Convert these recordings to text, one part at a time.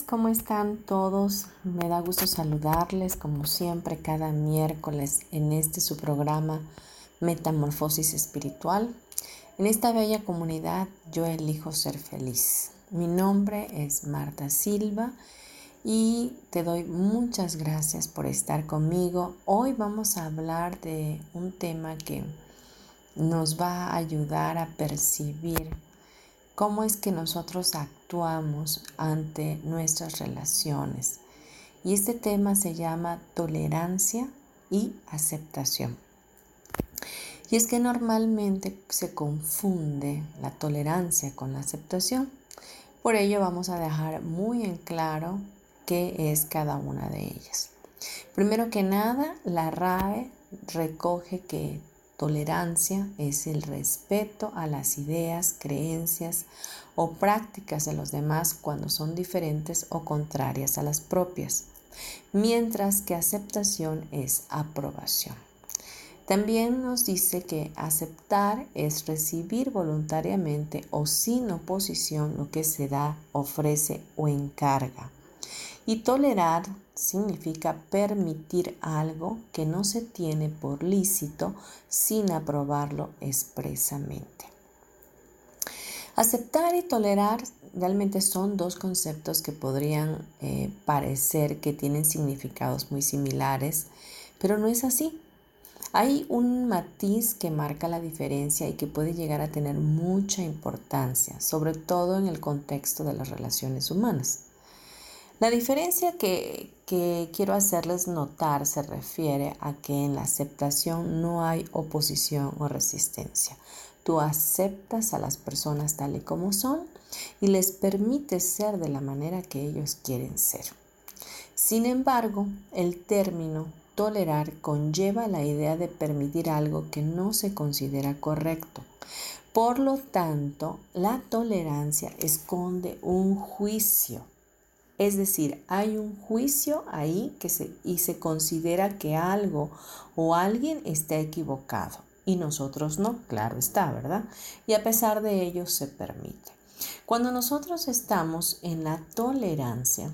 ¿Cómo están todos? Me da gusto saludarles como siempre cada miércoles en este su programa Metamorfosis Espiritual. En esta bella comunidad yo elijo ser feliz. Mi nombre es Marta Silva y te doy muchas gracias por estar conmigo. Hoy vamos a hablar de un tema que nos va a ayudar a percibir cómo es que nosotros actuamos ante nuestras relaciones. Y este tema se llama tolerancia y aceptación. Y es que normalmente se confunde la tolerancia con la aceptación. Por ello vamos a dejar muy en claro qué es cada una de ellas. Primero que nada, la RAE recoge que Tolerancia es el respeto a las ideas, creencias o prácticas de los demás cuando son diferentes o contrarias a las propias, mientras que aceptación es aprobación. También nos dice que aceptar es recibir voluntariamente o sin oposición lo que se da, ofrece o encarga. Y tolerar significa permitir algo que no se tiene por lícito sin aprobarlo expresamente. Aceptar y tolerar realmente son dos conceptos que podrían eh, parecer que tienen significados muy similares, pero no es así. Hay un matiz que marca la diferencia y que puede llegar a tener mucha importancia, sobre todo en el contexto de las relaciones humanas. La diferencia que, quiero hacerles notar se refiere a que en la aceptación no hay oposición o resistencia. Tú aceptas a las personas tal y como son y les permites ser de la manera que ellos quieren ser. Sin embargo, el término tolerar conlleva la idea de permitir algo que no se considera correcto. Por lo tanto, la tolerancia esconde un juicio es decir, hay un juicio ahí que se, y se considera que algo o alguien está equivocado y nosotros no, claro está, ¿verdad? Y a pesar de ello se permite. Cuando nosotros estamos en la tolerancia,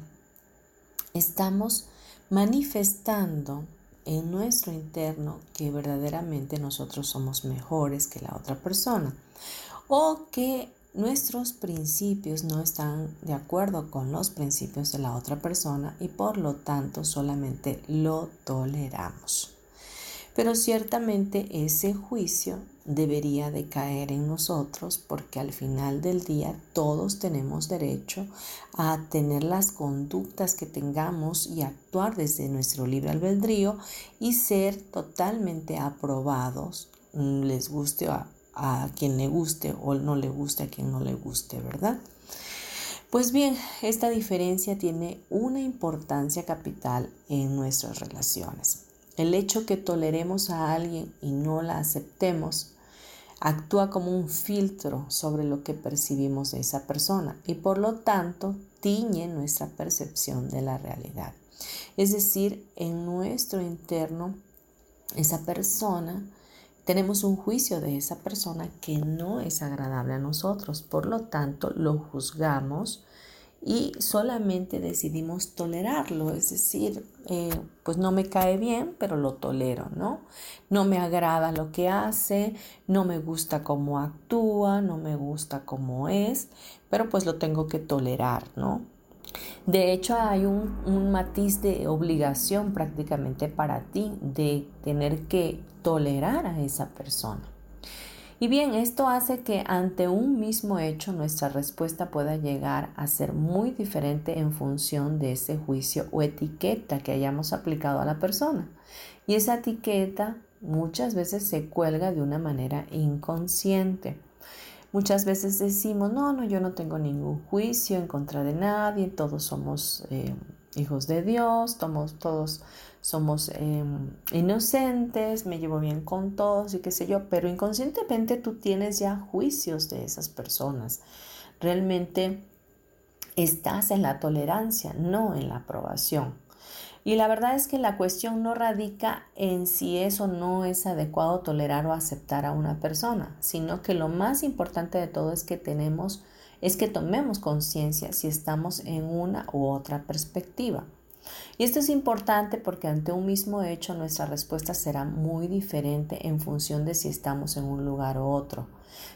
estamos manifestando en nuestro interno que verdaderamente nosotros somos mejores que la otra persona o que nuestros principios no están de acuerdo con los principios de la otra persona y por lo tanto solamente lo toleramos. Pero ciertamente ese juicio debería de caer en nosotros porque al final del día todos tenemos derecho a tener las conductas que tengamos y actuar desde nuestro libre albedrío y ser totalmente aprobados, les guste a quien le guste o no le guste a quien no le guste, ¿verdad? Pues bien, esta diferencia tiene una importancia capital en nuestras relaciones. El hecho que toleremos a alguien y no la aceptemos actúa como un filtro sobre lo que percibimos de esa persona y por lo tanto tiñe nuestra percepción de la realidad. Es decir, en nuestro interno, esa persona tenemos un juicio de esa persona que no es agradable a nosotros, por lo tanto lo juzgamos y solamente decidimos tolerarlo, es decir, eh, pues no me cae bien, pero lo tolero, ¿no? No me agrada lo que hace, no me gusta cómo actúa, no me gusta cómo es, pero pues lo tengo que tolerar, ¿no? De hecho, hay un, matiz de obligación prácticamente para ti de tener que tolerar a esa persona. Y bien, esto hace que ante un mismo hecho nuestra respuesta pueda llegar a ser muy diferente en función de ese juicio o etiqueta que hayamos aplicado a la persona. Y esa etiqueta muchas veces se cuelga de una manera inconsciente. Muchas veces decimos, no, no, yo no tengo ningún juicio en contra de nadie, todos somos eh, hijos de Dios, todos, todos somos em, inocentes, me llevo bien con todos y qué sé yo, pero inconscientemente tú tienes ya juicios de esas personas. Realmente estás en la tolerancia, no en la aprobación. Y la verdad es que la cuestión no radica en si eso no es adecuado tolerar o aceptar a una persona, sino que lo más importante de todo es que tenemos es que tomemos conciencia si estamos en una u otra perspectiva. Y esto es importante porque ante un mismo hecho nuestra respuesta será muy diferente en función de si estamos en un lugar u otro.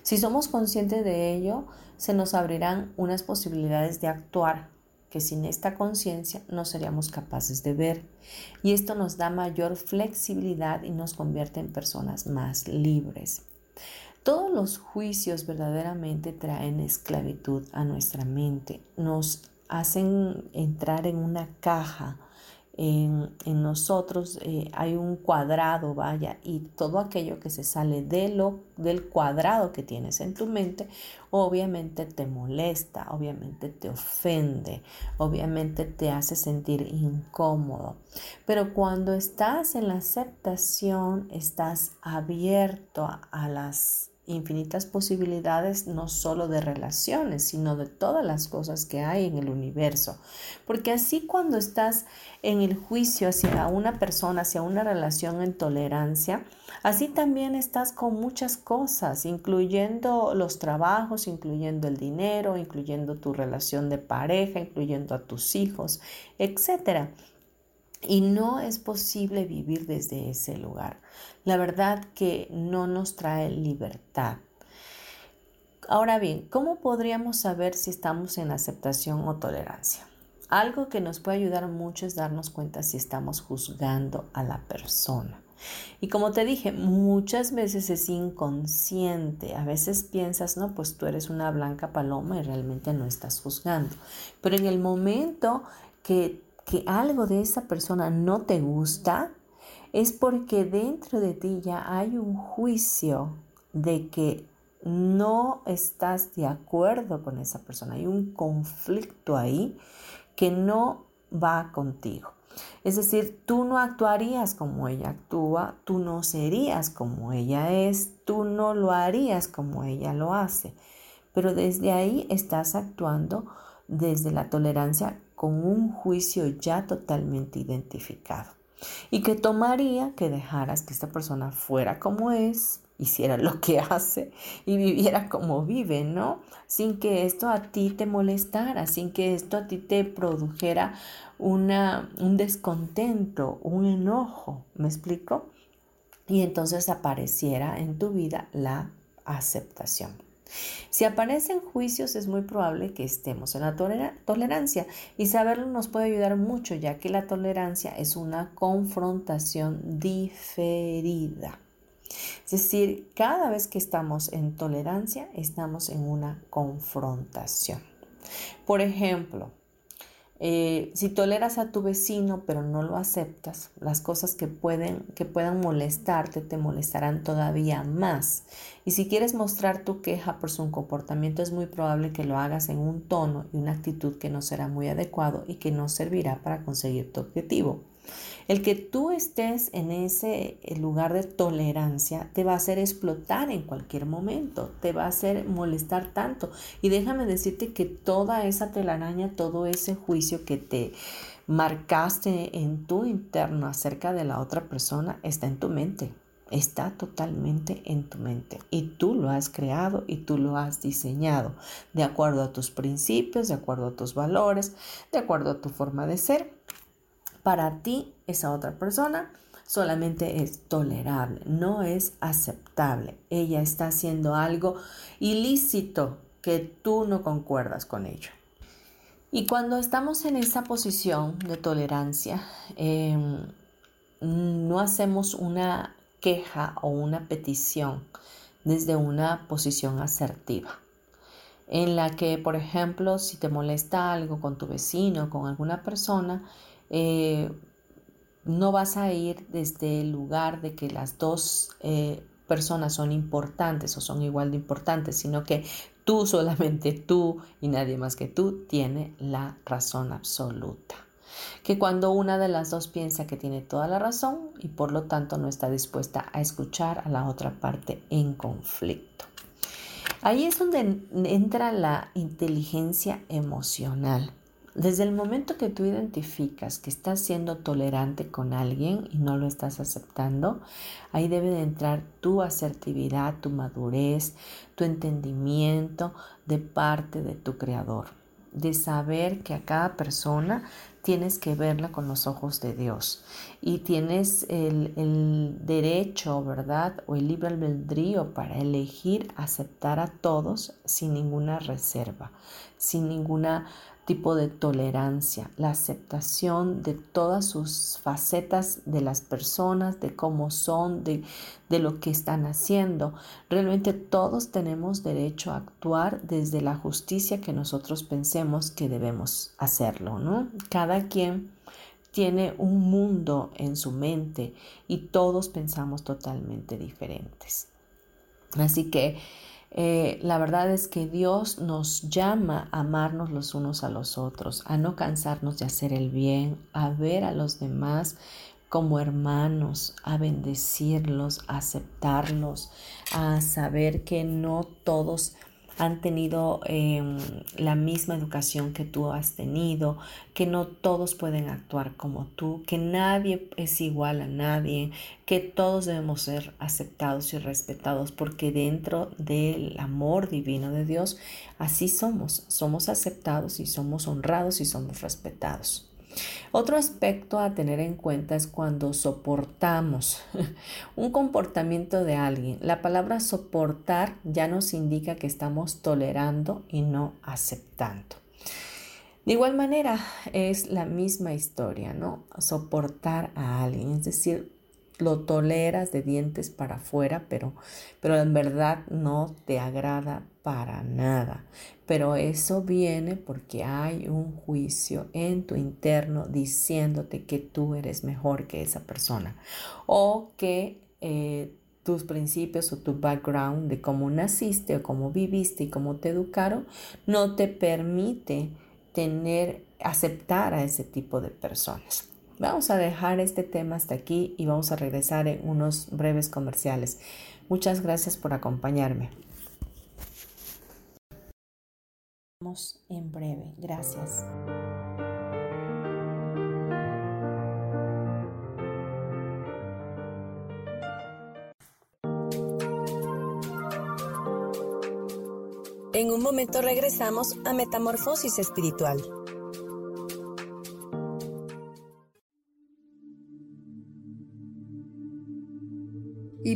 Si somos conscientes de ello, se nos abrirán unas posibilidades de actuar que sin esta conciencia no seríamos capaces de ver. Y esto nos da mayor flexibilidad y nos convierte en personas más libres. Todos los juicios verdaderamente traen esclavitud a nuestra mente, nos hacen entrar en una caja. En, nosotros eh, hay un cuadrado, vaya, y todo aquello que se sale de lo, del cuadrado que tienes en tu mente, obviamente te molesta, obviamente te ofende, obviamente te hace sentir incómodo. Pero cuando estás en la aceptación, estás abierto a las infinitas posibilidades no solo de relaciones, sino de todas las cosas que hay en el universo. Porque así cuando estás en el juicio hacia una persona, hacia una relación en tolerancia, así también estás con muchas cosas, incluyendo los trabajos, incluyendo el dinero, incluyendo tu relación de pareja, incluyendo a tus hijos, etcétera. Y no es posible vivir desde ese lugar. La verdad que no nos trae libertad. Ahora bien, ¿cómo podríamos saber si estamos en aceptación o tolerancia? Algo que nos puede ayudar mucho es darnos cuenta si estamos juzgando a la persona. Y como te dije, muchas veces es inconsciente. A veces piensas, no, pues tú eres una blanca paloma y realmente no estás juzgando. Pero en el momento que que algo de esa persona no te gusta, es porque dentro de ti ya hay un juicio de que no estás de acuerdo con esa persona. Hay un conflicto ahí que no va contigo. Es decir, tú no actuarías como ella actúa, tú no serías como ella es, tú no lo harías como ella lo hace. Pero desde ahí estás actuando desde la tolerancia con un juicio ya totalmente identificado y que tomaría que dejaras que esta persona fuera como es, hiciera lo que hace y viviera como vive, ¿no? Sin que esto a ti te molestara, sin que esto a ti te produjera una, un descontento, un enojo, ¿me explico? Y entonces apareciera en tu vida la aceptación. Si aparecen juicios es muy probable que estemos en la tolerancia y saberlo nos puede ayudar mucho ya que la tolerancia es una confrontación diferida. Es decir, cada vez que estamos en tolerancia estamos en una confrontación. Por ejemplo, eh, si toleras a tu vecino pero no lo aceptas, las cosas que, pueden, que puedan molestarte te molestarán todavía más. Y si quieres mostrar tu queja por su comportamiento es muy probable que lo hagas en un tono y una actitud que no será muy adecuado y que no servirá para conseguir tu objetivo. El que tú estés en ese eh, lugar de tolerancia te va a hacer explotar en cualquier momento, te va a hacer molestar tanto. Y déjame decirte que toda esa telaraña, todo ese juicio que te marcaste en tu interno acerca de la otra persona está en tu mente. Está totalmente en tu mente y tú lo has creado y tú lo has diseñado de acuerdo a tus principios, de acuerdo a tus valores, de acuerdo a tu forma de ser para ti esa otra persona solamente es tolerable, no es aceptable. Ella está haciendo algo ilícito que tú no concuerdas con ello. Y cuando estamos en esa posición de tolerancia, em, no hacemos una queja o una petición desde una posición asertiva, en la que, por ejemplo, si te molesta algo con tu vecino, con alguna persona, eh, no vas a ir desde el lugar de que las dos eh, personas son importantes o son igual de importantes, sino que tú, solamente tú y nadie más que tú tiene la razón absoluta que cuando una de las dos piensa que tiene toda la razón y por lo tanto no está dispuesta a escuchar a la otra parte en conflicto. Ahí es donde entra la inteligencia emocional. Desde el momento que tú identificas que estás siendo tolerante con alguien y no lo estás aceptando, ahí debe de entrar tu asertividad, tu madurez, tu entendimiento de parte de tu creador, de saber que a cada persona tienes que verla con los ojos de Dios y tienes el, derecho, ¿verdad? O el libre albedrío para elegir aceptar a todos sin ninguna reserva, sin ninguna tipo de tolerancia, la aceptación de todas sus facetas de las personas, de cómo son, de, de, lo que están haciendo. Realmente todos tenemos derecho a actuar desde la justicia que nosotros pensemos que debemos hacerlo, ¿no? Cada quien tiene un mundo en su mente y todos pensamos totalmente diferentes. Así que eh, la verdad es que Dios nos llama a amarnos los unos a los otros, a no cansarnos de hacer el bien, a ver a los demás como hermanos, a bendecirlos, a aceptarlos, a saber que no todos han tenido em, la misma educación que tú has tenido, que no todos pueden actuar como tú, que nadie es igual a nadie, que todos debemos ser aceptados y respetados, porque dentro del amor divino de Dios, así somos, somos aceptados y somos honrados y somos respetados. Otro aspecto a tener en cuenta es cuando soportamos un comportamiento de alguien. La palabra soportar ya nos indica que estamos tolerando y no aceptando. De igual manera es la misma historia, ¿no? Soportar a alguien, es decir, lo toleras de dientes para afuera, pero, pero en verdad no te agrada para nada. Pero eso viene porque hay un juicio en tu interno diciéndote que tú eres mejor que esa persona o que eh, tus principios o tu background de cómo naciste o cómo viviste y cómo te educaron no te permite tener, aceptar a ese tipo de personas. Vamos a dejar este tema hasta aquí y vamos a regresar en unos breves comerciales. Muchas gracias por acompañarme. En breve, gracias. En un momento regresamos a Metamorfosis Espiritual.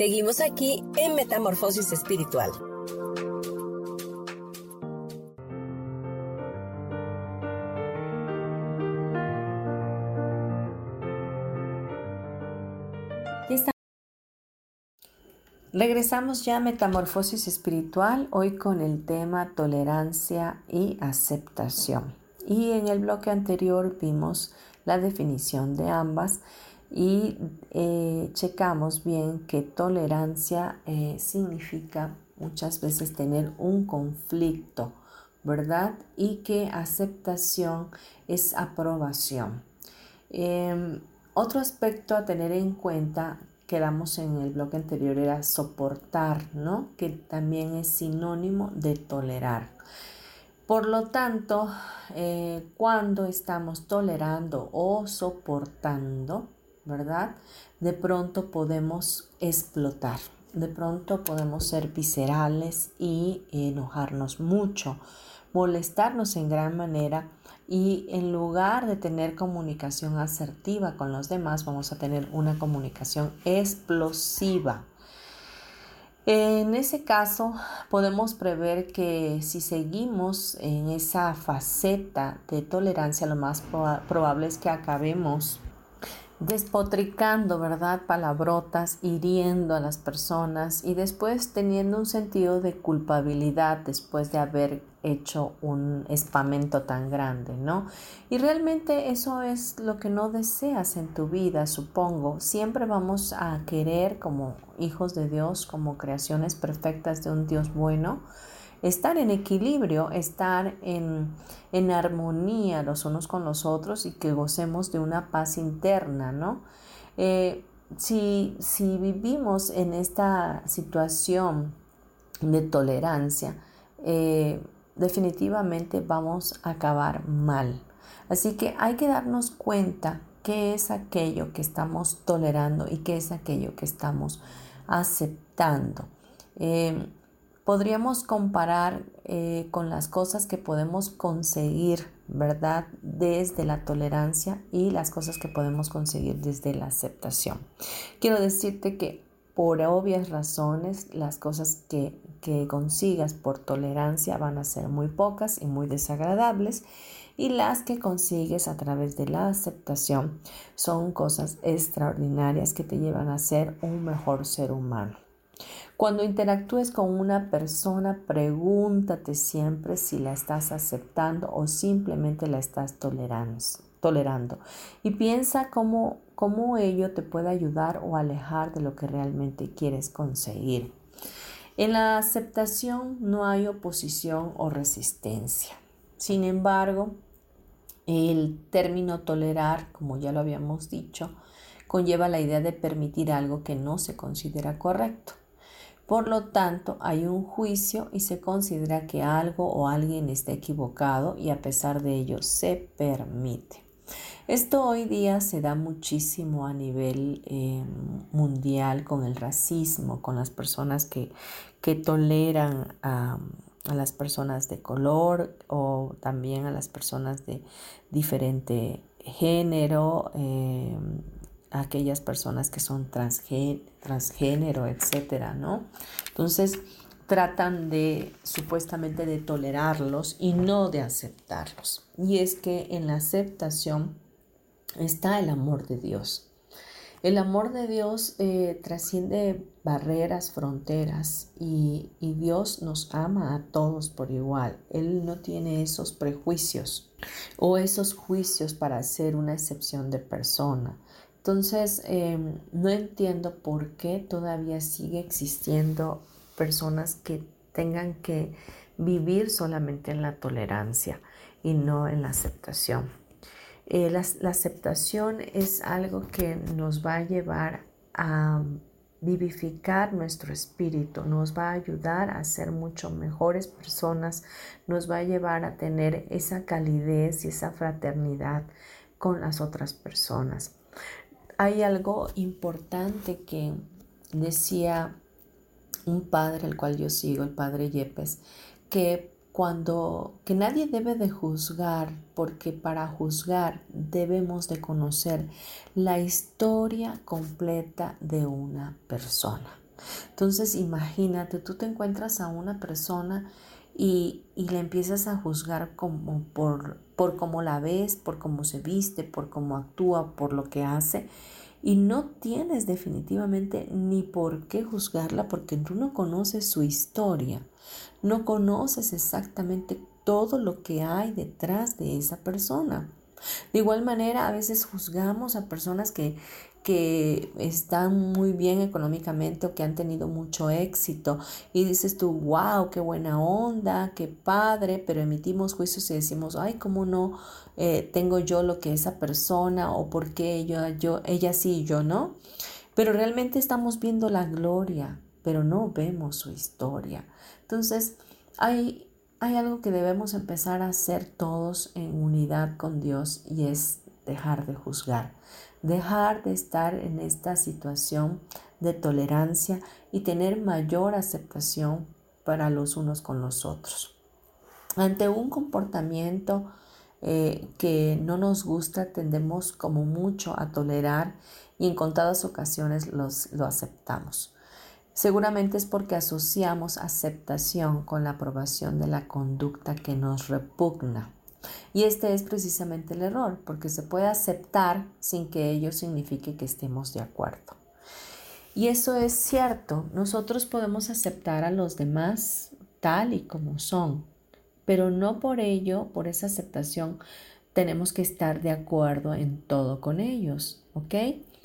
Seguimos aquí en Metamorfosis Espiritual. Regresamos ya a Metamorfosis Espiritual, hoy con el tema tolerancia y aceptación. Y en el bloque anterior vimos la definición de ambas y eh, checamos bien que tolerancia eh, significa muchas veces tener un conflicto, ¿verdad? Y que aceptación es aprobación. Em, otro aspecto a tener en cuenta quedamos en el bloque anterior era soportar, ¿no? Que también es sinónimo de tolerar. Por lo tanto, eh, cuando estamos tolerando o soportando, ¿verdad? De pronto podemos explotar, de pronto podemos ser viscerales y enojarnos mucho, molestarnos en gran manera y en lugar de tener comunicación asertiva con los demás, vamos a tener una comunicación explosiva. En ese caso, podemos prever que si seguimos en esa faceta de tolerancia, lo más probable es que acabemos despotricando, ¿verdad? Palabrotas, hiriendo a las personas y después teniendo un sentido de culpabilidad después de haber hecho un espamento tan grande, ¿no? Y realmente eso es lo que no deseas en tu vida, supongo. Siempre vamos a querer como hijos de Dios, como creaciones perfectas de un Dios bueno, estar en equilibrio, estar en, armonía los unos con los otros y que gocemos de una paz interna, ¿no? Eh, si, si vivimos en esta situación de tolerancia, eh, definitivamente vamos a acabar mal. Así que hay que darnos cuenta qué es aquello que estamos tolerando y qué es aquello que estamos aceptando. Eh, podríamos comparar eh, con las cosas que podemos conseguir, ¿verdad? Desde la tolerancia y las cosas que podemos conseguir desde la aceptación. Quiero decirte que por obvias razones las cosas que, que consigas por tolerancia van a ser muy pocas y muy desagradables y las que consigues a través de la aceptación son cosas extraordinarias que te llevan a ser un mejor ser humano. Cuando interactúes con una persona, pregúntate siempre si la estás aceptando o simplemente la estás tolerando. Y piensa cómo, cómo ello te puede ayudar o alejar de lo que realmente quieres conseguir. En la aceptación no hay oposición o resistencia. Sin embargo, el término tolerar, como ya lo habíamos dicho, conlleva la idea de permitir algo que no se considera correcto. Por lo tanto, hay un juicio y se considera que algo o alguien está equivocado y a pesar de ello se permite. Esto hoy día se da muchísimo a nivel eh, mundial con el racismo, con las personas que, toleran a, las personas de color o también a las personas de diferente género. Eh, aquellas personas que son transgénero, etcétera, ¿no? Entonces tratan de supuestamente de tolerarlos y no de aceptarlos. Y es que en la aceptación está el amor de Dios. El amor de Dios eh, trasciende barreras, fronteras y, y, Dios nos ama a todos por igual. Él no tiene esos prejuicios o esos juicios para hacer una excepción de persona. Entonces, em, no entiendo por qué todavía sigue existiendo personas que tengan que vivir solamente en la tolerancia y no en la aceptación. Eh, la, la, aceptación es algo que nos va a llevar a vivificar nuestro espíritu, nos va a ayudar a ser mucho mejores personas, nos va a llevar a tener esa calidez y esa fraternidad con las otras personas hay algo importante que decía un padre al cual yo sigo, el padre Yepes, que cuando que nadie debe de juzgar, porque para juzgar debemos de conocer la historia completa de una persona. Entonces imagínate, tú te encuentras a una persona y, y le empiezas a juzgar como por, por cómo la ves, por cómo se viste, por cómo actúa, por lo que hace. Y no tienes definitivamente ni por qué juzgarla porque tú no conoces su historia, no conoces exactamente todo lo que hay detrás de esa persona. De igual manera, a veces juzgamos a personas que, que están muy bien económicamente o que han tenido mucho éxito y dices tú, wow, qué buena onda, qué padre, pero emitimos juicios y decimos, ay, ¿cómo no eh, tengo yo lo que esa persona o por qué yo, yo, ella sí y yo no? Pero realmente estamos viendo la gloria, pero no vemos su historia. Entonces, hay, hay algo que debemos empezar a hacer todos en unidad con Dios y es dejar de juzgar dejar de estar en esta situación de tolerancia y tener mayor aceptación para los unos con los otros. Ante un comportamiento eh, que no nos gusta, tendemos como mucho a tolerar y en contadas ocasiones los, lo aceptamos. Seguramente es porque asociamos aceptación con la aprobación de la conducta que nos repugna. Y este es precisamente el error, porque se puede aceptar sin que ello signifique que estemos de acuerdo. Y eso es cierto, nosotros podemos aceptar a los demás tal y como son, pero no por ello, por esa aceptación, tenemos que estar de acuerdo en todo con ellos, ¿ok?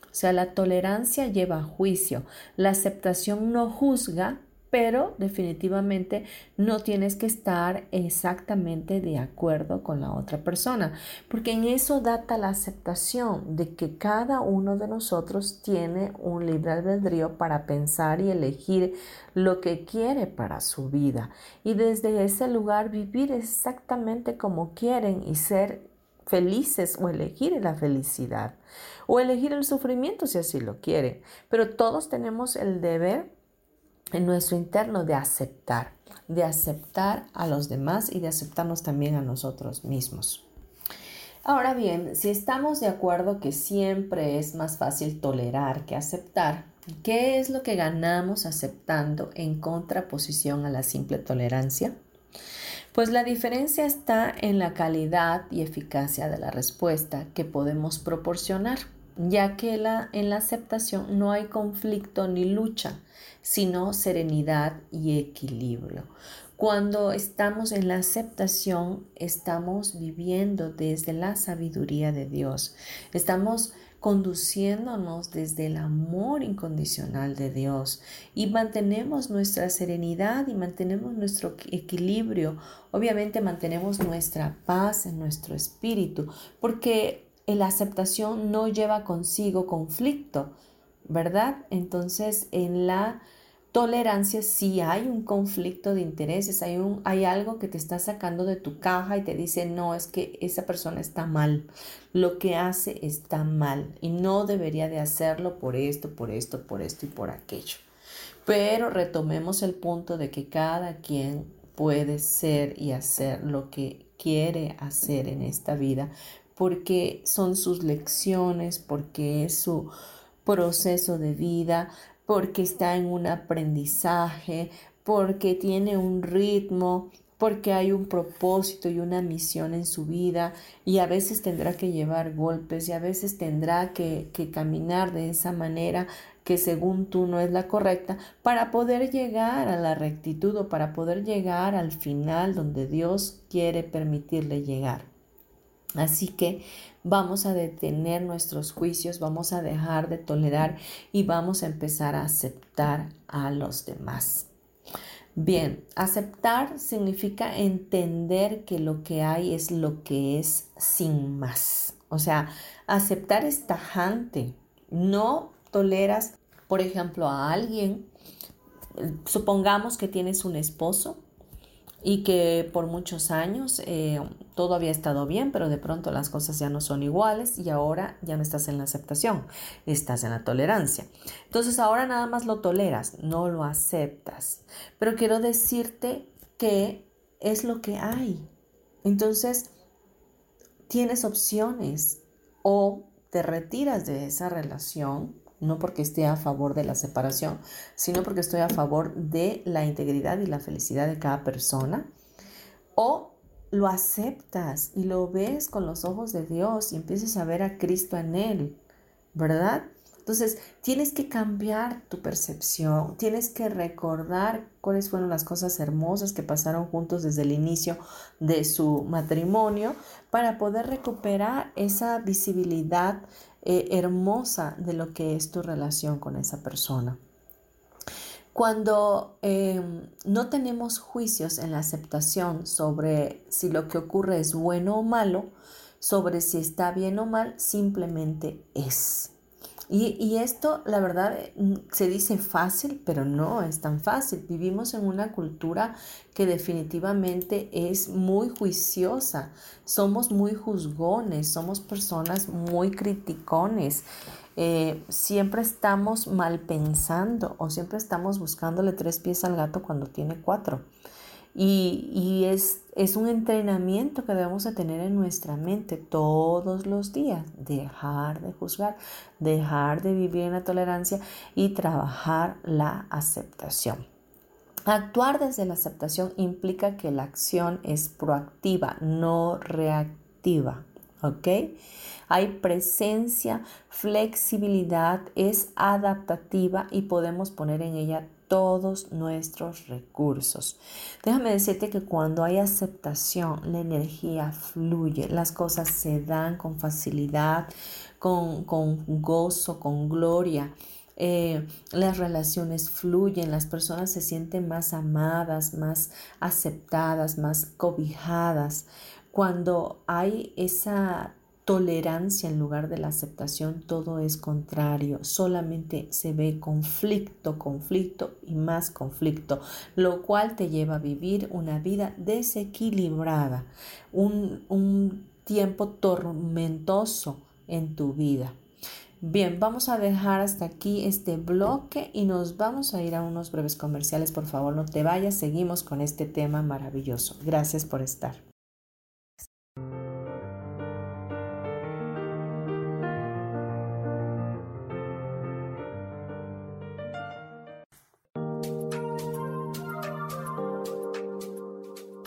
O sea, la tolerancia lleva juicio, la aceptación no juzga, pero definitivamente no tienes que estar exactamente de acuerdo con la otra persona, porque en eso data la aceptación de que cada uno de nosotros tiene un libre albedrío para pensar y elegir lo que quiere para su vida y desde ese lugar vivir exactamente como quieren y ser felices o elegir la felicidad o elegir el sufrimiento si así lo quieren. Pero todos tenemos el deber en nuestro interno de aceptar, de aceptar a los demás y de aceptarnos también a nosotros mismos. Ahora bien, si estamos de acuerdo que siempre es más fácil tolerar que aceptar, ¿qué es lo que ganamos aceptando en contraposición a la simple tolerancia? Pues la diferencia está en la calidad y eficacia de la respuesta que podemos proporcionar, ya que en la aceptación no hay conflicto ni lucha, sino serenidad y equilibrio. Cuando estamos en la aceptación, estamos viviendo desde la sabiduría de Dios. Estamos conduciéndonos desde el amor incondicional de Dios y mantenemos nuestra serenidad y mantenemos nuestro equilibrio. Obviamente mantenemos nuestra paz en nuestro espíritu porque la aceptación no lleva consigo conflicto, ¿verdad? Entonces en la tolerancia si hay un conflicto de intereses, hay, un, hay algo que te está sacando de tu caja y te dice, no, es que esa persona está mal, lo que hace está mal y no debería de hacerlo por esto, por esto, por esto y por aquello. Pero retomemos el punto de que cada quien puede ser y hacer lo que quiere hacer en esta vida porque son sus lecciones, porque es su proceso de vida, porque está en un aprendizaje, porque tiene un ritmo, porque hay un propósito y una misión en su vida y a veces tendrá que llevar golpes y a veces tendrá que, que, caminar de esa manera que según tú no es la correcta para poder llegar a la rectitud o para poder llegar al final donde Dios quiere permitirle llegar. Así que vamos a detener nuestros juicios, vamos a dejar de tolerar y vamos a empezar a aceptar a los demás. Bien, aceptar significa entender que lo que hay es lo que es sin más. O sea, aceptar es tajante. No toleras, por ejemplo, a alguien. Supongamos que tienes un esposo y que por muchos años eh, todo había estado bien, pero de pronto las cosas ya no son iguales y ahora ya no estás en la aceptación, estás en la tolerancia. Entonces ahora nada más lo toleras, no lo aceptas. Pero quiero decirte que es lo que hay. Entonces, tienes opciones o te retiras de esa relación, no porque esté a favor de la separación, sino porque estoy a favor de la integridad y la felicidad de cada persona, o lo aceptas y lo ves con los ojos de Dios y empiezas a ver a Cristo en él, ¿verdad? Entonces, tienes que cambiar tu percepción, tienes que recordar cuáles fueron las cosas hermosas que pasaron juntos desde el inicio de su matrimonio para poder recuperar esa visibilidad eh, hermosa de lo que es tu relación con esa persona. Cuando em, no tenemos juicios en la aceptación sobre si lo que ocurre es bueno o malo, sobre si está bien o mal, simplemente es. Y, esto, la verdad, mm, se dice fácil, pero no es tan fácil. Vivimos en una cultura que definitivamente es muy juiciosa. Somos muy juzgones, somos personas muy criticones. Eh, siempre estamos mal pensando o siempre estamos buscándole tres pies al gato cuando tiene cuatro. Y, es, es, un entrenamiento que debemos de tener en nuestra mente todos los días. Dejar de juzgar, dejar de vivir en la tolerancia y trabajar la aceptación. Actuar desde la aceptación implica que la acción es proactiva, no reactiva. ¿Ok? Hay presencia, flexibilidad, es adaptativa y podemos poner en ella todos nuestros recursos. Déjame decirte que cuando hay aceptación, la energía fluye, las cosas se dan con facilidad, con, gozo, con gloria. Eh, las relaciones fluyen, las personas se sienten más amadas, más aceptadas, más cobijadas. Cuando hay esa tolerancia en lugar de la aceptación, todo es contrario. Solamente se ve conflicto, conflicto y más conflicto, lo cual te lleva a vivir una vida desequilibrada, un, tiempo tormentoso en tu vida. Bien, vamos a dejar hasta aquí este bloque y nos vamos a ir a unos breves comerciales. Por favor, no te vayas, seguimos con este tema maravilloso. Gracias por estar.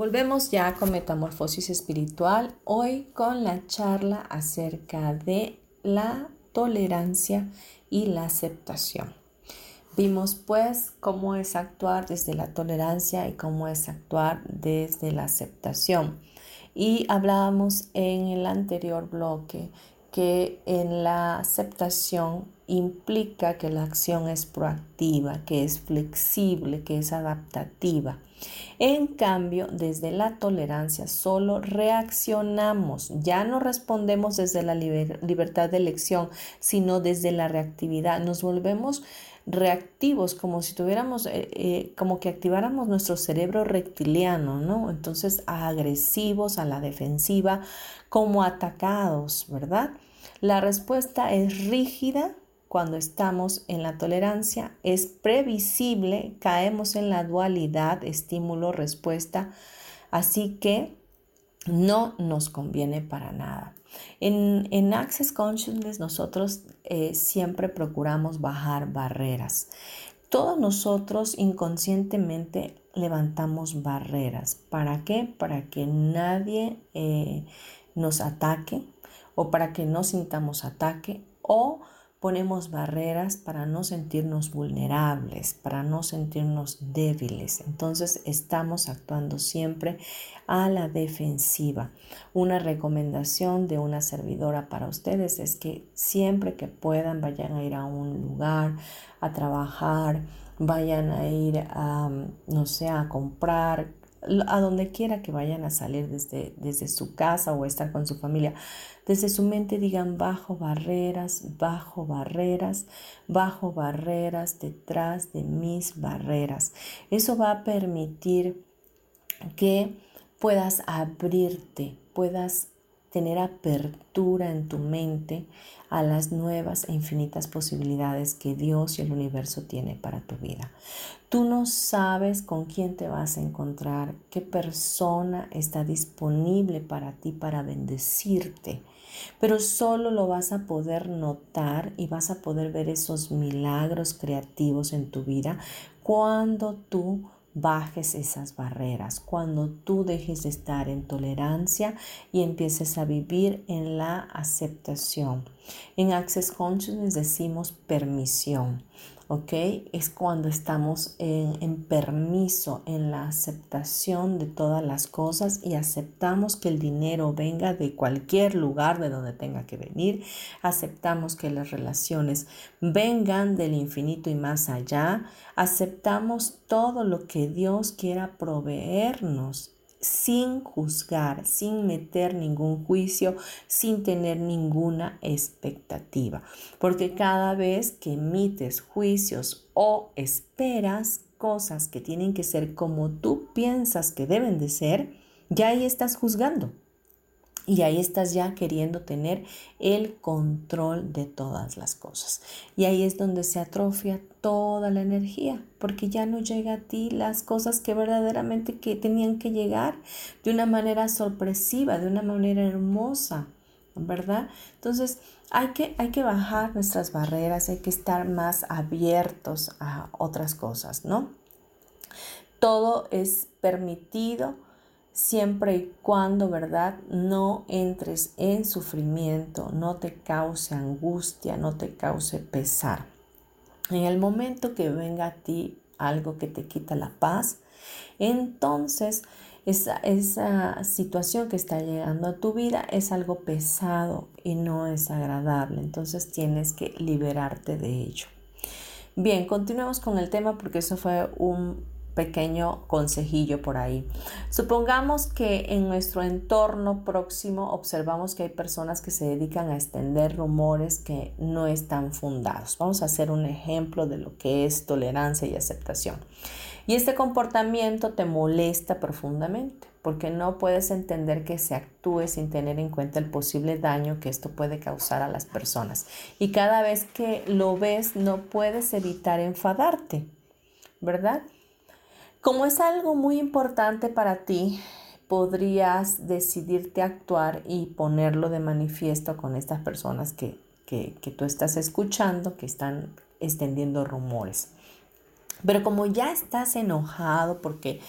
Volvemos ya con Metamorfosis Espiritual, hoy con la charla acerca de la tolerancia y la aceptación. Vimos pues cómo es actuar desde la tolerancia y cómo es actuar desde la aceptación. Y hablábamos en el anterior bloque que en la aceptación implica que la acción es proactiva, que es flexible, que es adaptativa. En cambio, desde la tolerancia solo reaccionamos, ya no respondemos desde la libertad de elección, sino desde la reactividad. Nos volvemos reactivos, como si tuviéramos, eh, eh, como que activáramos nuestro cerebro reptiliano, ¿no? Entonces, agresivos, a la defensiva, como atacados, ¿verdad? La respuesta es rígida cuando estamos en la tolerancia, es previsible, caemos en la dualidad estímulo-respuesta, así que no nos conviene para nada. En, Access Consciousness nosotros eh, siempre procuramos bajar barreras. Todos nosotros inconscientemente levantamos barreras. ¿Para qué? Para que nadie eh, nos ataque o para que no sintamos ataque o ponemos barreras para no sentirnos vulnerables, para no sentirnos débiles. Entonces estamos actuando siempre a la defensiva. Una recomendación de una servidora para ustedes es que siempre que puedan vayan a ir a un lugar, a trabajar, vayan a ir a, no sé, a comprar, a donde quiera que vayan a salir desde, desde su casa o estar con su familia, desde su mente digan bajo barreras, bajo barreras, bajo barreras, detrás de mis barreras. Eso va a permitir que puedas abrirte, puedas tener apertura en tu mente a las nuevas e infinitas posibilidades que Dios y el universo tiene para tu vida. Tú no sabes con quién te vas a encontrar, qué persona está disponible para ti para bendecirte, pero solo lo vas a poder notar y vas a poder ver esos milagros creativos en tu vida cuando tú bajes esas barreras, cuando tú dejes de estar en tolerancia y empieces a vivir en la aceptación. En Access Consciousness decimos permisión. ¿Ok? Es cuando estamos en, permiso, en la aceptación de todas las cosas y aceptamos que el dinero venga de cualquier lugar de donde tenga que venir, aceptamos que las relaciones vengan del infinito y más allá, aceptamos todo lo que Dios quiera proveernos sin juzgar, sin meter ningún juicio, sin tener ninguna expectativa. Porque cada vez que emites juicios o esperas cosas que tienen que ser como tú piensas que deben de ser, ya ahí estás juzgando. Y ahí estás ya queriendo tener el control de todas las cosas. Y ahí es donde se atrofia toda la energía, porque ya no llega a ti las cosas que verdaderamente que tenían que llegar de una manera sorpresiva, de una manera hermosa, ¿verdad? Entonces, hay que, hay que bajar nuestras barreras, hay que estar más abiertos a otras cosas, ¿no? Todo es permitido siempre y cuando, ¿verdad? No entres en sufrimiento, no te cause angustia, no te cause pesar. En el momento que venga a ti algo que te quita la paz, entonces esa, esa situación que está llegando a tu vida es algo pesado y no es agradable. Entonces tienes que liberarte de ello. Bien, continuemos con el tema porque eso fue un pequeño consejillo por ahí. Supongamos que en nuestro entorno próximo observamos que hay personas que se dedican a extender rumores que no están fundados. Vamos a hacer un ejemplo de lo que es tolerancia y aceptación. Y este comportamiento te molesta profundamente porque no puedes entender que se actúe sin tener en cuenta el posible daño que esto puede causar a las personas. Y cada vez que lo ves no puedes evitar enfadarte, ¿verdad? Como es algo muy importante para ti, podrías decidirte actuar y ponerlo de manifiesto con estas personas que, que, tú estás escuchando, que están extendiendo rumores. Pero como ya estás enojado porque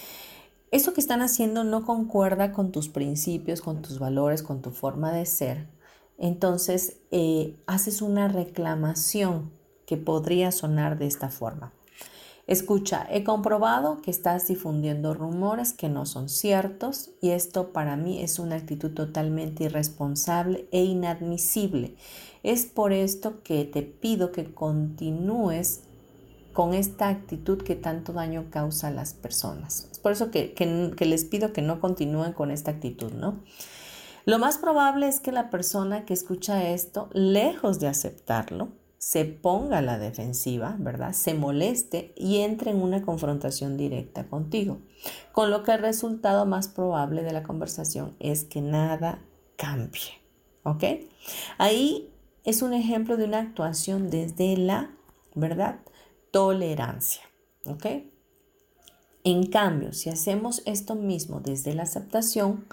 eso que están haciendo no concuerda con tus principios, con tus valores, con tu forma de ser, entonces eh, haces una reclamación que podría sonar de esta forma. Escucha, he comprobado que estás difundiendo rumores que no son ciertos y esto para mí es una actitud totalmente irresponsable e inadmisible. Es por esto que te pido que continúes con esta actitud que tanto daño causa a las personas. Es por eso que, que les pido que no continúen con esta actitud, ¿no? Lo más probable es que la persona que escucha esto, lejos de aceptarlo, se ponga a la defensiva, ¿verdad? Se moleste y entre en una confrontación directa contigo. Con lo que el resultado más probable de la conversación es que nada cambie. ¿Ok? Ahí es un ejemplo de una actuación desde la, ¿verdad? Tolerancia. ¿Ok? En cambio, si hacemos esto mismo desde la aceptación,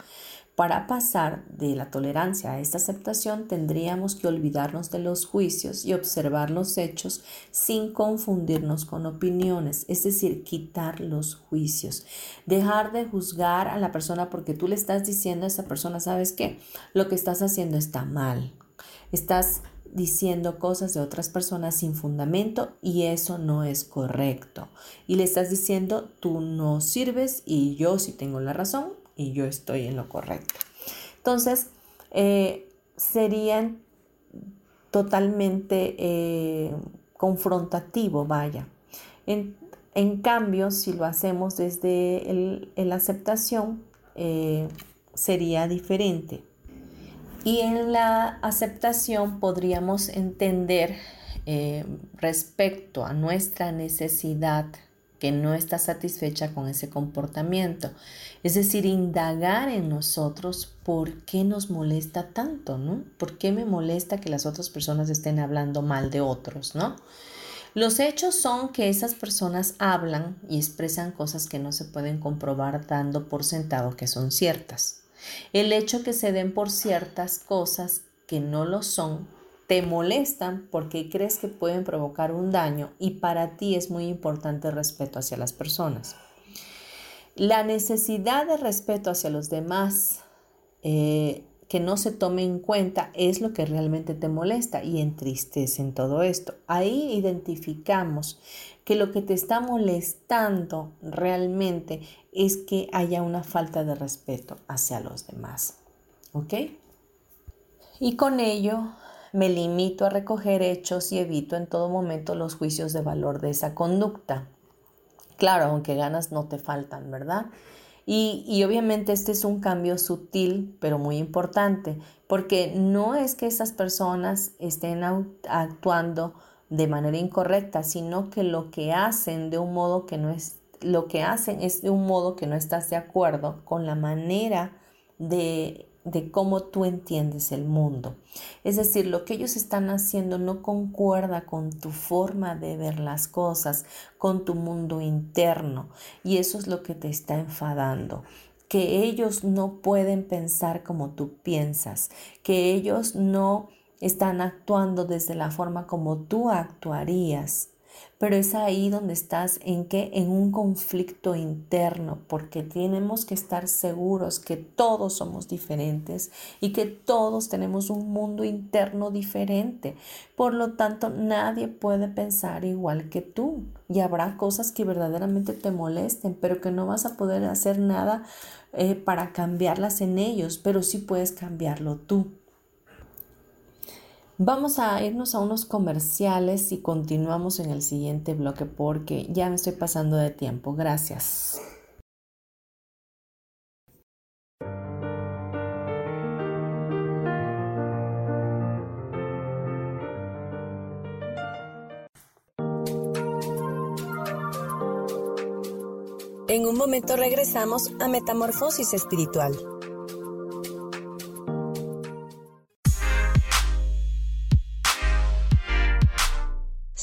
para pasar de la tolerancia a esta aceptación tendríamos que olvidarnos de los juicios y observar los hechos sin confundirnos con opiniones, es decir, quitar los juicios, dejar de juzgar a la persona porque tú le estás diciendo a esa persona, ¿sabes qué? Lo que estás haciendo está mal. Estás diciendo cosas de otras personas sin fundamento y eso no es correcto. Y le estás diciendo, tú no sirves y yo sí tengo la razón y yo estoy en lo correcto. Entonces, eh, serían totalmente eh, confrontativo, vaya. En, cambio, si lo hacemos desde la aceptación, eh, sería diferente. Y en la aceptación podríamos entender respecto a nuestra necesidad que no está satisfecha con ese comportamiento. Es decir, indagar en nosotros por qué nos molesta tanto, ¿no? ¿Por qué me molesta que las otras personas estén hablando mal de otros, ¿no? Los hechos son que esas personas hablan y expresan cosas que no se pueden comprobar dando por sentado que son ciertas. El hecho que se den por ciertas cosas que no lo son te molestan porque crees que pueden provocar un daño y para ti es muy importante el respeto hacia las personas. La necesidad de respeto hacia los demás eh, que no se tome en cuenta es lo que realmente te molesta y entristece en todo esto. Ahí identificamos que lo que te está molestando realmente es que haya una falta de respeto hacia los demás. ¿Ok? Y con ello me limito a recoger hechos y evito en todo momento los juicios de valor de esa conducta. Claro, aunque ganas no te faltan, ¿verdad? Y, obviamente este es un cambio sutil, pero muy importante, porque no es que esas personas estén actuando de manera incorrecta, sino que lo que hacen de un modo que no es, lo que hacen es de un modo que no estás de acuerdo con la manera de de cómo tú entiendes el mundo. Es decir, lo que ellos están haciendo no concuerda con tu forma de ver las cosas, con tu mundo interno. Y eso es lo que te está enfadando que ellos no pueden pensar como tú piensas, que ellos no están actuando desde la forma como tú actuarías. Pero es ahí donde estás en que en un conflicto interno, porque tenemos que estar seguros que todos somos diferentes y que todos tenemos un mundo interno diferente. Por lo tanto, nadie puede pensar igual que tú y habrá cosas que verdaderamente te molesten, pero que no vas a poder hacer nada eh, para cambiarlas en ellos, pero sí puedes cambiarlo tú. Vamos a irnos a unos comerciales y continuamos en el siguiente bloque porque ya me estoy pasando de tiempo. Gracias. En un momento regresamos a Metamorfosis Espiritual.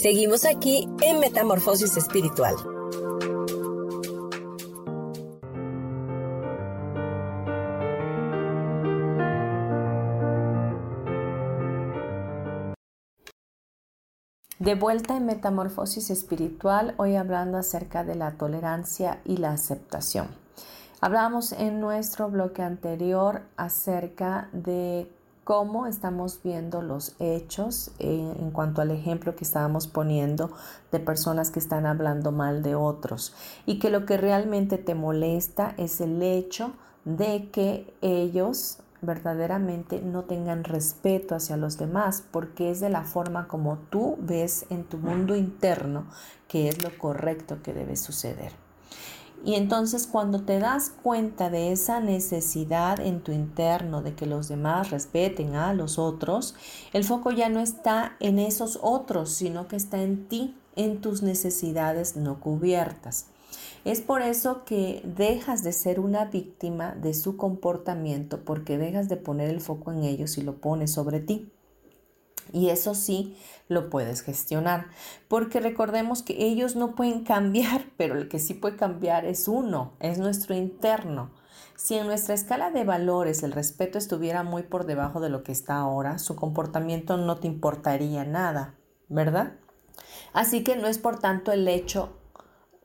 Seguimos aquí en Metamorfosis Espiritual. De vuelta en Metamorfosis Espiritual, hoy hablando acerca de la tolerancia y la aceptación. Hablamos en nuestro bloque anterior acerca de cómo estamos viendo los hechos en cuanto al ejemplo que estábamos poniendo de personas que están hablando mal de otros y que lo que realmente te molesta es el hecho de que ellos verdaderamente no tengan respeto hacia los demás, porque es de la forma como tú ves en tu mundo interno que es lo correcto que debe suceder. Y entonces cuando te das cuenta de esa necesidad en tu interno de que los demás respeten a los otros, el foco ya no está en esos otros, sino que está en ti, en tus necesidades no cubiertas. Es por eso que dejas de ser una víctima de su comportamiento porque dejas de poner el foco en ellos y lo pones sobre ti. Y eso sí lo puedes gestionar, porque recordemos que ellos no pueden cambiar, pero el que sí puede cambiar es uno, es nuestro interno. Si en nuestra escala de valores el respeto estuviera muy por debajo de lo que está ahora, su comportamiento no te importaría nada, ¿verdad? Así que no es por tanto el hecho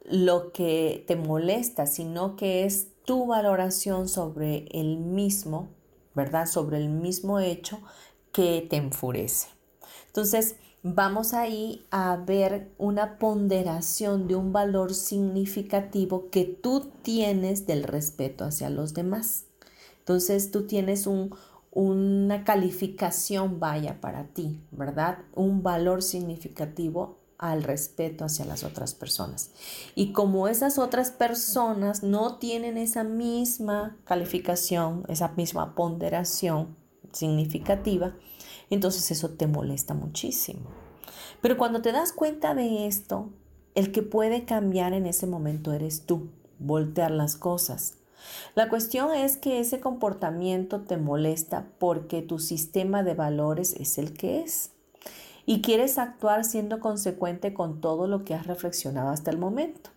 lo que te molesta, sino que es tu valoración sobre el mismo, ¿verdad? Sobre el mismo hecho que te enfurece. Entonces, vamos ahí a ver una ponderación de un valor significativo que tú tienes del respeto hacia los demás. Entonces, tú tienes una calificación, vaya, para ti, ¿verdad? Un valor significativo al respeto hacia las otras personas. Y como esas otras personas no tienen esa misma calificación, esa misma ponderación significativa, entonces eso te molesta muchísimo. Pero cuando te das cuenta de esto, el que puede cambiar en ese momento eres tú, voltear las cosas. La cuestión es que ese comportamiento te molesta porque tu sistema de valores es el que es y quieres actuar siendo consecuente con todo lo que has reflexionado hasta el momento.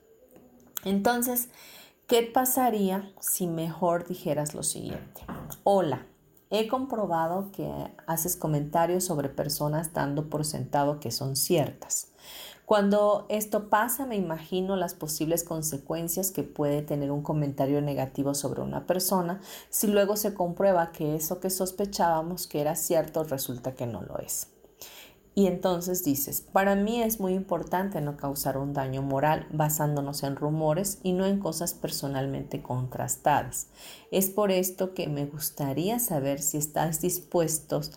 Entonces, ¿qué pasaría si mejor dijeras lo siguiente? Hola, He comprobado que haces comentarios sobre personas dando por sentado que son ciertas. Cuando esto pasa, me imagino las posibles consecuencias que puede tener un comentario negativo sobre una persona si luego se comprueba que eso que sospechábamos que era cierto resulta que no lo es. Y entonces dices, para mí es muy importante no causar un daño moral basándonos en rumores y no en cosas personalmente contrastadas. Es por esto que me gustaría saber si estás dispuestos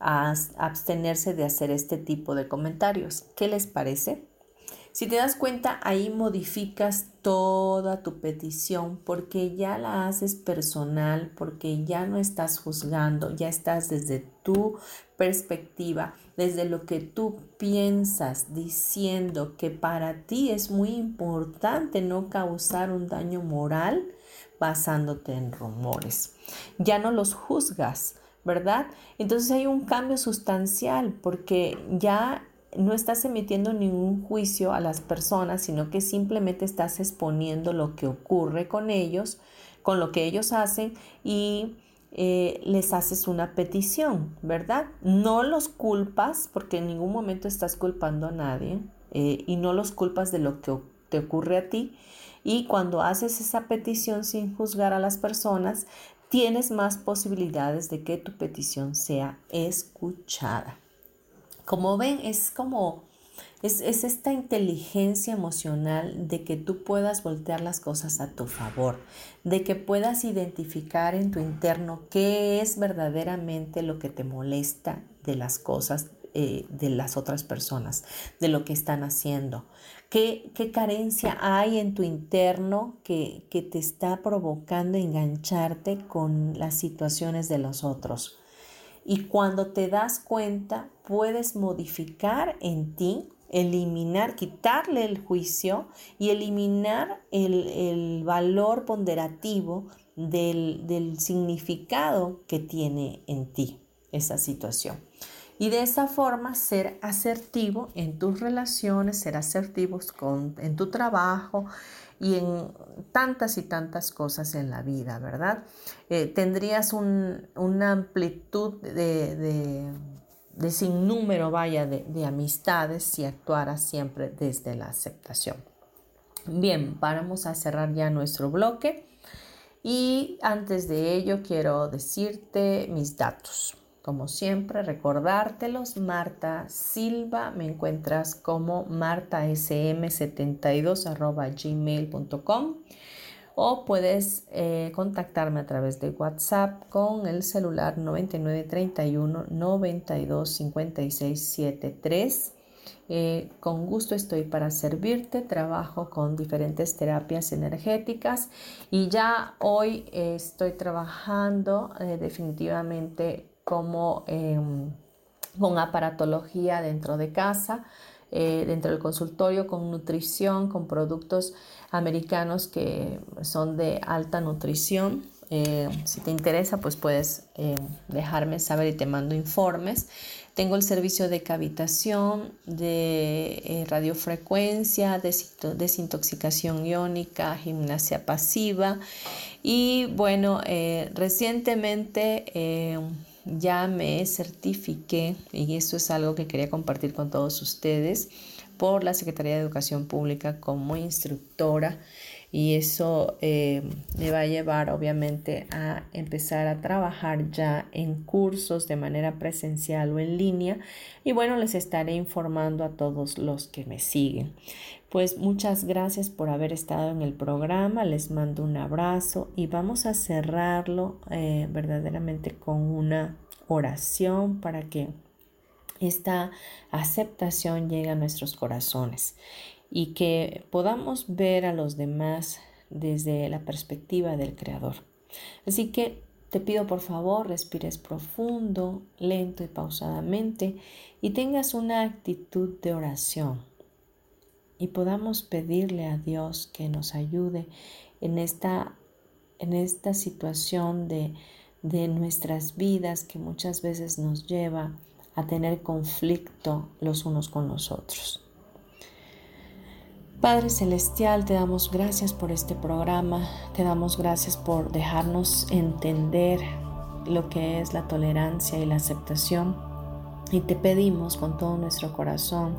a abstenerse de hacer este tipo de comentarios. ¿Qué les parece? Si te das cuenta, ahí modificas toda tu petición porque ya la haces personal, porque ya no estás juzgando, ya estás desde tu perspectiva, desde lo que tú piensas, diciendo que para ti es muy importante no causar un daño moral basándote en rumores. Ya no los juzgas, ¿verdad? Entonces hay un cambio sustancial porque ya no estás emitiendo ningún juicio a las personas, sino que simplemente estás exponiendo lo que ocurre con ellos, con lo que ellos hacen y eh, les haces una petición, ¿verdad? No los culpas porque en ningún momento estás culpando a nadie eh, y no los culpas de lo que te ocurre a ti. Y cuando haces esa petición sin juzgar a las personas, tienes más posibilidades de que tu petición sea escuchada. Como ven, es como es, esta inteligencia emocional de que tú puedas voltear las cosas a tu favor, de que puedas identificar en tu interno qué es verdaderamente lo que te molesta de las cosas eh, de las otras personas, de lo que están haciendo. ¿Qué, qué carencia hay en tu interno que, que te está provocando engancharte con las situaciones de los otros? Y cuando te das cuenta, puedes modificar en ti eliminar, quitarle el juicio y eliminar el, valor ponderativo del, del, significado que tiene en ti esa situación. Y de esa forma ser asertivo en tus relaciones, ser asertivos con, en tu trabajo y en tantas y tantas cosas en la vida, ¿verdad? Eh, tendrías una amplitud de de sin número, vaya, de, amistades si actuara siempre desde la aceptación. Bien, vamos a cerrar ya nuestro bloque y antes de ello quiero decirte mis datos. Como siempre, recordártelos, Marta Silva, me encuentras como martasm72 gmail.com o puedes eh, contactarme a través de WhatsApp con el celular 9931 92 73. con gusto estoy para servirte, trabajo con diferentes terapias energéticas y ya hoy eh, estoy trabajando eh, definitivamente como em, con aparatología dentro de casa, dentro del consultorio, con nutrición, con productos americanos que son de alta nutrición. Eh, si te interesa, pues puedes eh, dejarme saber y te mando informes. Tengo el servicio de cavitación, de eh, radiofrecuencia, de desintoxicación iónica, gimnasia pasiva. Y bueno, recientemente ya me certifiqué, y esto es algo que quería compartir con todos ustedes, por la Secretaría de Educación Pública como instructora y eso eh, me va a llevar obviamente a empezar a trabajar ya en cursos de manera presencial o en línea y bueno les estaré informando a todos los que me siguen. Pues muchas gracias por haber estado en el programa les mando un abrazo y vamos a cerrarlo eh, verdaderamente con una oración para que esta aceptación llegue a nuestros corazones y que podamos ver a los demás desde la perspectiva del Creador. Así que te pido por favor respires profundo, lento y pausadamente y tengas una actitud de oración y podamos pedirle a Dios que nos ayude en esta, en esta situación de, de nuestras vidas que muchas veces nos lleva a tener conflicto los unos con los otros. Padre Celestial, te damos gracias por este programa, te damos gracias por dejarnos entender lo que es la tolerancia y la aceptación. Y te pedimos con todo nuestro corazón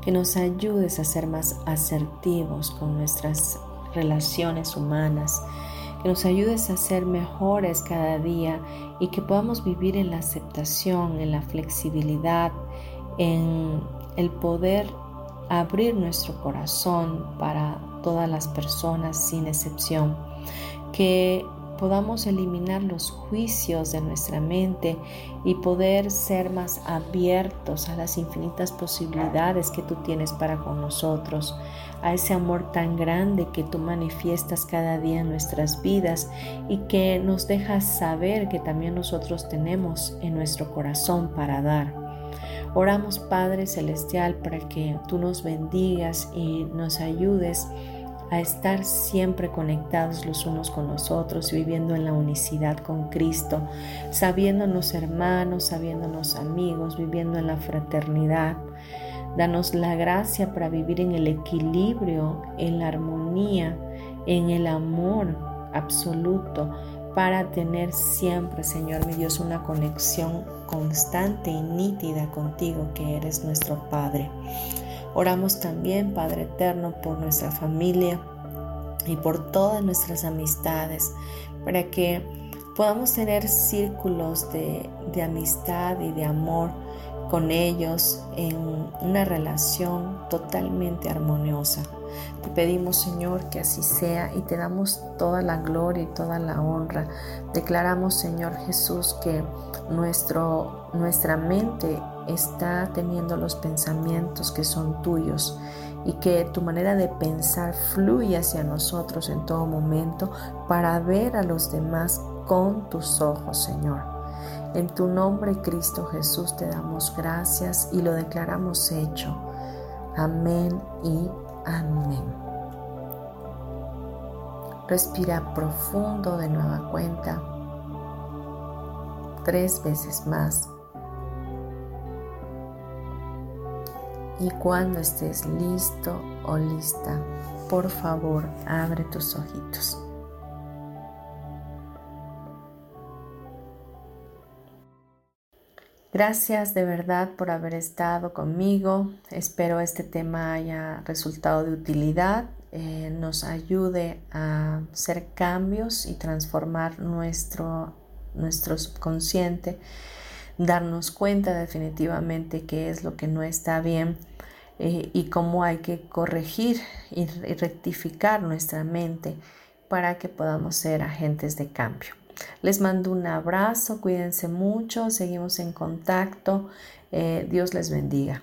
que nos ayudes a ser más asertivos con nuestras relaciones humanas, que nos ayudes a ser mejores cada día y que podamos vivir en la aceptación, en la flexibilidad, en el poder abrir nuestro corazón para todas las personas sin excepción, que podamos eliminar los juicios de nuestra mente y poder ser más abiertos a las infinitas posibilidades que tú tienes para con nosotros, a ese amor tan grande que tú manifiestas cada día en nuestras vidas y que nos dejas saber que también nosotros tenemos en nuestro corazón para dar. Oramos Padre Celestial para que tú nos bendigas y nos ayudes a estar siempre conectados los unos con los otros, viviendo en la unicidad con Cristo, sabiéndonos hermanos, sabiéndonos amigos, viviendo en la fraternidad. Danos la gracia para vivir en el equilibrio, en la armonía, en el amor absoluto, para tener siempre, Señor mi Dios, una conexión constante y nítida contigo, que eres nuestro Padre. Oramos también, Padre Eterno, por nuestra familia y por todas nuestras amistades, para que podamos tener círculos de, de amistad y de amor con ellos en una relación totalmente armoniosa. Te pedimos, Señor, que así sea y te damos toda la gloria y toda la honra. Declaramos, Señor Jesús, que nuestro, nuestra mente está teniendo los pensamientos que son tuyos y que tu manera de pensar fluye hacia nosotros en todo momento para ver a los demás con tus ojos, Señor. En tu nombre, Cristo Jesús, te damos gracias y lo declaramos hecho. Amén y amén. Respira profundo de nueva cuenta. Tres veces más. Y cuando estés listo o lista, por favor, abre tus ojitos. Gracias de verdad por haber estado conmigo. Espero este tema haya resultado de utilidad, eh, nos ayude a hacer cambios y transformar nuestro, nuestro subconsciente, darnos cuenta definitivamente qué es lo que no está bien eh, y cómo hay que corregir y rectificar nuestra mente para que podamos ser agentes de cambio. Les mando un abrazo, cuídense mucho, seguimos en contacto. Eh, Dios les bendiga.